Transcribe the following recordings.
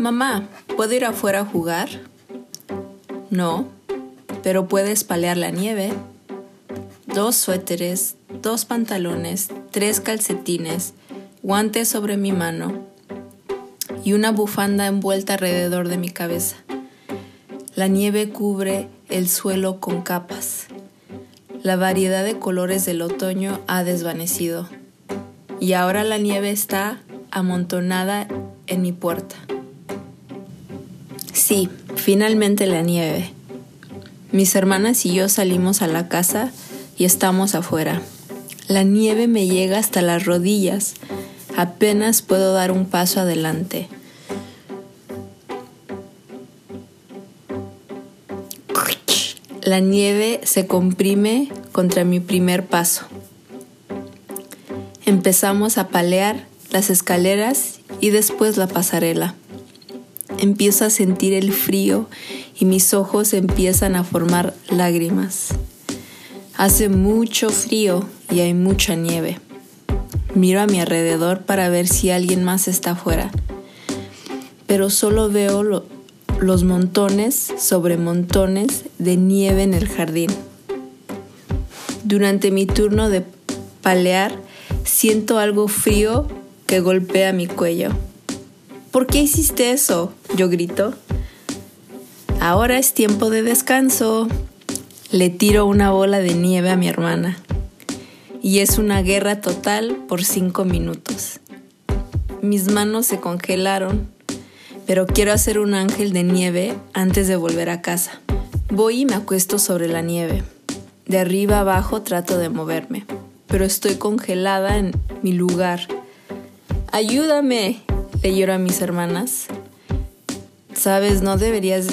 Mamá, ¿puedo ir afuera a jugar? No, pero puedes palear la nieve. Dos suéteres, dos pantalones, tres calcetines, guantes sobre mi mano y una bufanda envuelta alrededor de mi cabeza. La nieve cubre el suelo con capas. La variedad de colores del otoño ha desvanecido y ahora la nieve está amontonada en mi puerta. Sí, finalmente la nieve. Mis hermanas y yo salimos a la casa y estamos afuera. La nieve me llega hasta las rodillas. Apenas puedo dar un paso adelante. La nieve se comprime contra mi primer paso. Empezamos a palear las escaleras y después la pasarela empiezo a sentir el frío y mis ojos empiezan a formar lágrimas. Hace mucho frío y hay mucha nieve. Miro a mi alrededor para ver si alguien más está afuera, pero solo veo los montones sobre montones de nieve en el jardín. Durante mi turno de palear, siento algo frío que golpea mi cuello. ¿Por qué hiciste eso? Yo grito. Ahora es tiempo de descanso. Le tiro una bola de nieve a mi hermana. Y es una guerra total por cinco minutos. Mis manos se congelaron, pero quiero hacer un ángel de nieve antes de volver a casa. Voy y me acuesto sobre la nieve. De arriba abajo trato de moverme, pero estoy congelada en mi lugar. ¡Ayúdame! Le lloro a mis hermanas. Sabes, no deberías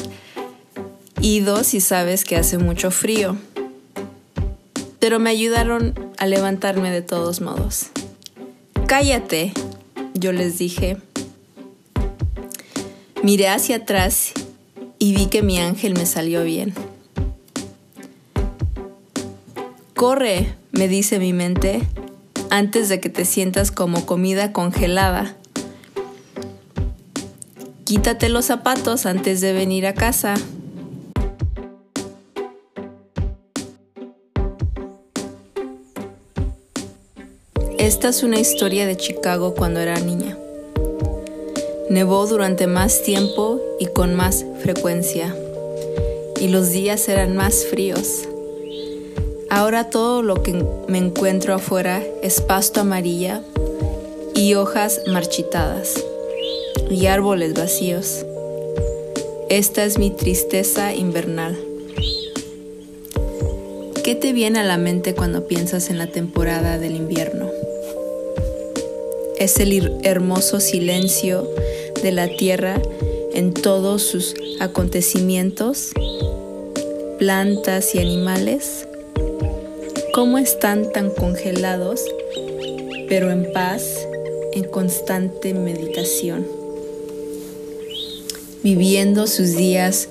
ido si sabes que hace mucho frío. Pero me ayudaron a levantarme de todos modos. Cállate, yo les dije. Miré hacia atrás y vi que mi ángel me salió bien. Corre, me dice mi mente, antes de que te sientas como comida congelada. Quítate los zapatos antes de venir a casa. Esta es una historia de Chicago cuando era niña. Nevó durante más tiempo y con más frecuencia, y los días eran más fríos. Ahora todo lo que me encuentro afuera es pasto amarilla y hojas marchitadas y árboles vacíos. Esta es mi tristeza invernal. ¿Qué te viene a la mente cuando piensas en la temporada del invierno? Es el hermoso silencio de la tierra en todos sus acontecimientos, plantas y animales. ¿Cómo están tan congelados, pero en paz, en constante meditación? Viviendo sus días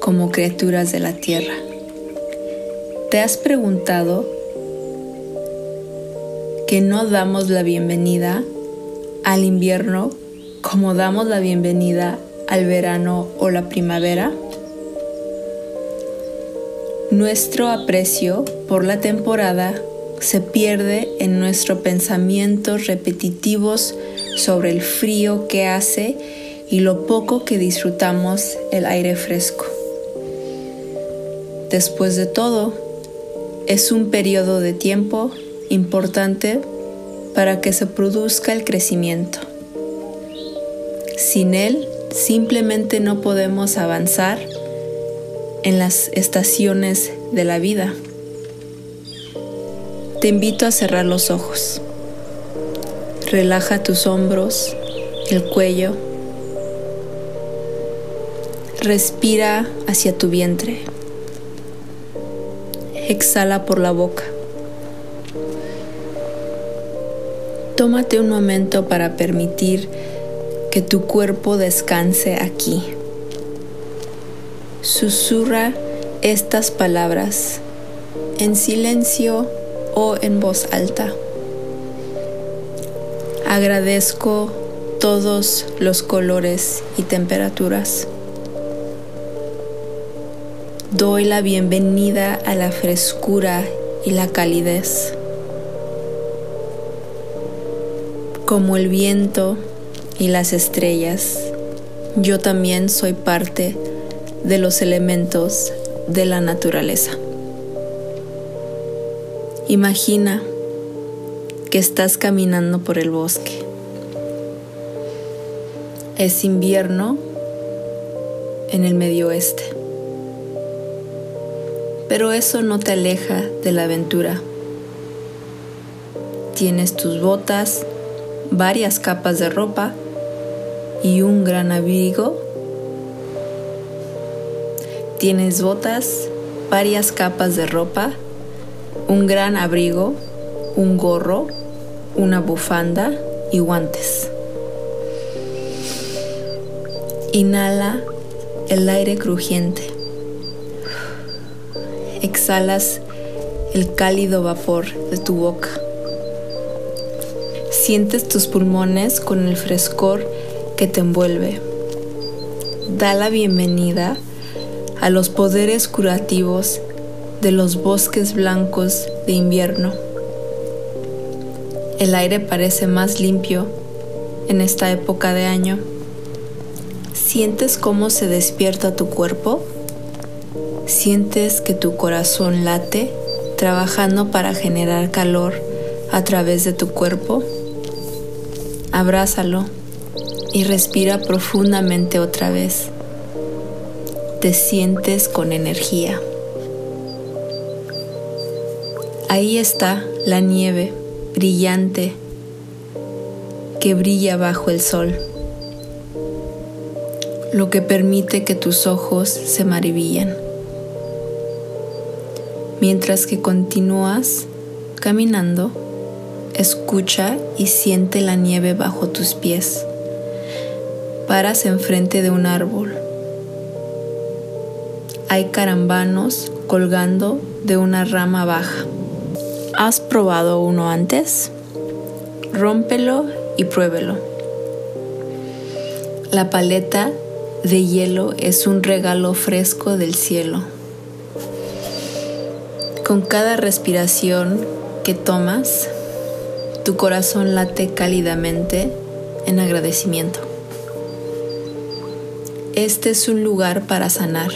como criaturas de la tierra. ¿Te has preguntado que no damos la bienvenida al invierno como damos la bienvenida al verano o la primavera? Nuestro aprecio por la temporada se pierde en nuestros pensamientos repetitivos sobre el frío que hace y lo poco que disfrutamos el aire fresco. Después de todo, es un periodo de tiempo importante para que se produzca el crecimiento. Sin él, simplemente no podemos avanzar en las estaciones de la vida. Te invito a cerrar los ojos. Relaja tus hombros, el cuello, Respira hacia tu vientre. Exhala por la boca. Tómate un momento para permitir que tu cuerpo descanse aquí. Susurra estas palabras en silencio o en voz alta. Agradezco todos los colores y temperaturas. Doy la bienvenida a la frescura y la calidez. Como el viento y las estrellas, yo también soy parte de los elementos de la naturaleza. Imagina que estás caminando por el bosque. Es invierno en el medio oeste. Pero eso no te aleja de la aventura. Tienes tus botas, varias capas de ropa y un gran abrigo. Tienes botas, varias capas de ropa, un gran abrigo, un gorro, una bufanda y guantes. Inhala el aire crujiente. Exhalas el cálido vapor de tu boca. Sientes tus pulmones con el frescor que te envuelve. Da la bienvenida a los poderes curativos de los bosques blancos de invierno. El aire parece más limpio en esta época de año. ¿Sientes cómo se despierta tu cuerpo? ¿Sientes que tu corazón late trabajando para generar calor a través de tu cuerpo? Abrázalo y respira profundamente otra vez. Te sientes con energía. Ahí está la nieve brillante que brilla bajo el sol, lo que permite que tus ojos se maravillen. Mientras que continúas caminando, escucha y siente la nieve bajo tus pies. Paras enfrente de un árbol. Hay carambanos colgando de una rama baja. ¿Has probado uno antes? Rómpelo y pruébelo. La paleta de hielo es un regalo fresco del cielo. Con cada respiración que tomas, tu corazón late cálidamente en agradecimiento. Este es un lugar para sanar,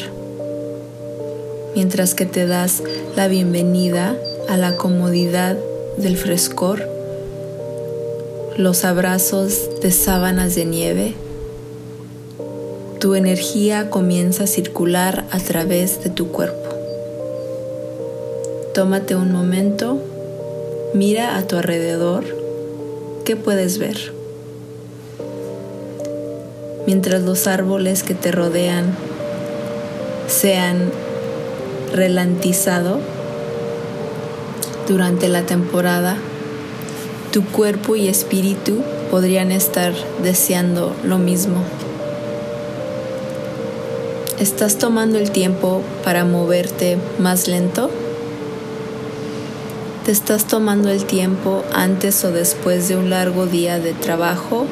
mientras que te das la bienvenida a la comodidad del frescor, los abrazos de sábanas de nieve, tu energía comienza a circular a través de tu cuerpo. Tómate un momento, mira a tu alrededor, ¿qué puedes ver? Mientras los árboles que te rodean se han relantizado, durante la temporada, tu cuerpo y espíritu podrían estar deseando lo mismo. ¿Estás tomando el tiempo para moverte más lento? ¿Te estás tomando el tiempo antes o después de un largo día de trabajo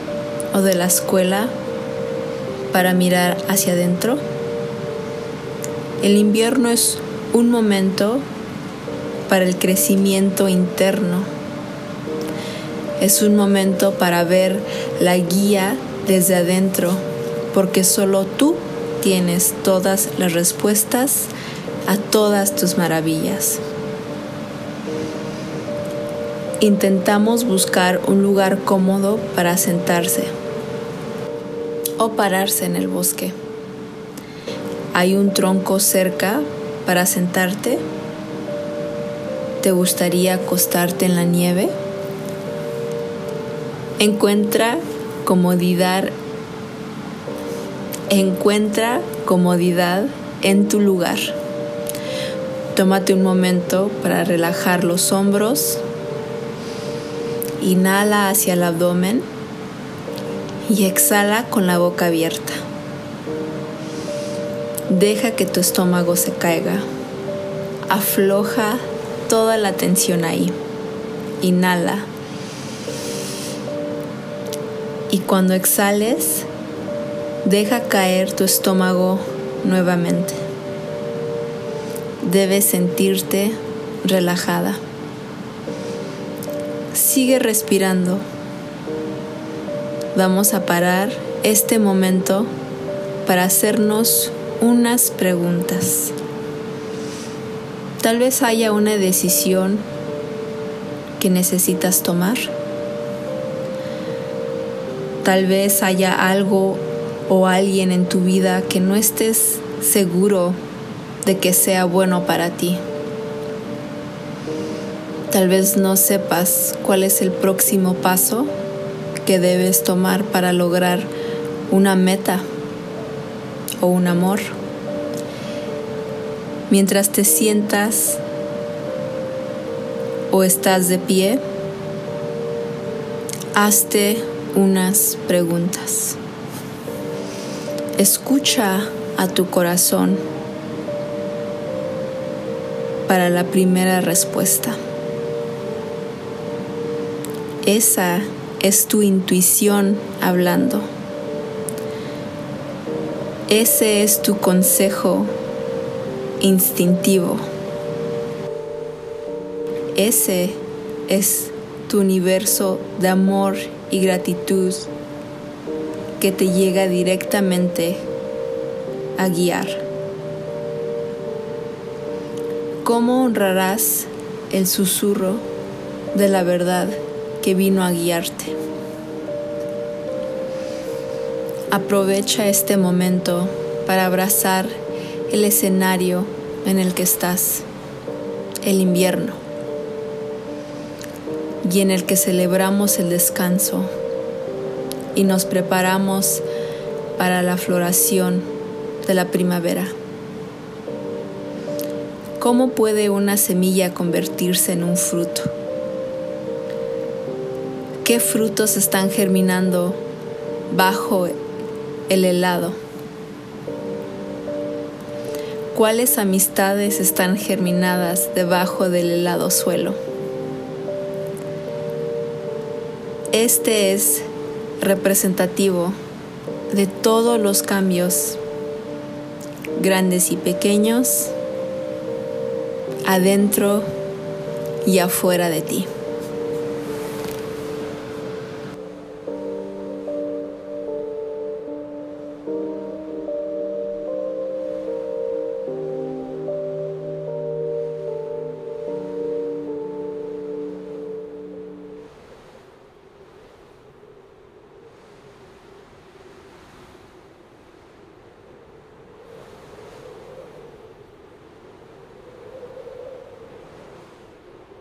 o de la escuela para mirar hacia adentro? El invierno es un momento para el crecimiento interno. Es un momento para ver la guía desde adentro, porque solo tú tienes todas las respuestas a todas tus maravillas. Intentamos buscar un lugar cómodo para sentarse o pararse en el bosque. ¿Hay un tronco cerca para sentarte? ¿Te gustaría acostarte en la nieve? Encuentra comodidad. Encuentra comodidad en tu lugar. Tómate un momento para relajar los hombros. Inhala hacia el abdomen y exhala con la boca abierta. Deja que tu estómago se caiga. Afloja toda la tensión ahí. Inhala. Y cuando exhales, deja caer tu estómago nuevamente. Debes sentirte relajada. Sigue respirando. Vamos a parar este momento para hacernos unas preguntas. Tal vez haya una decisión que necesitas tomar. Tal vez haya algo o alguien en tu vida que no estés seguro de que sea bueno para ti. Tal vez no sepas cuál es el próximo paso que debes tomar para lograr una meta o un amor. Mientras te sientas o estás de pie, hazte unas preguntas. Escucha a tu corazón para la primera respuesta. Esa es tu intuición hablando. Ese es tu consejo instintivo. Ese es tu universo de amor y gratitud que te llega directamente a guiar. ¿Cómo honrarás el susurro de la verdad que vino a guiarte? Aprovecha este momento para abrazar el escenario en el que estás, el invierno, y en el que celebramos el descanso y nos preparamos para la floración de la primavera. ¿Cómo puede una semilla convertirse en un fruto? ¿Qué frutos están germinando bajo el helado? cuáles amistades están germinadas debajo del helado suelo. Este es representativo de todos los cambios, grandes y pequeños, adentro y afuera de ti.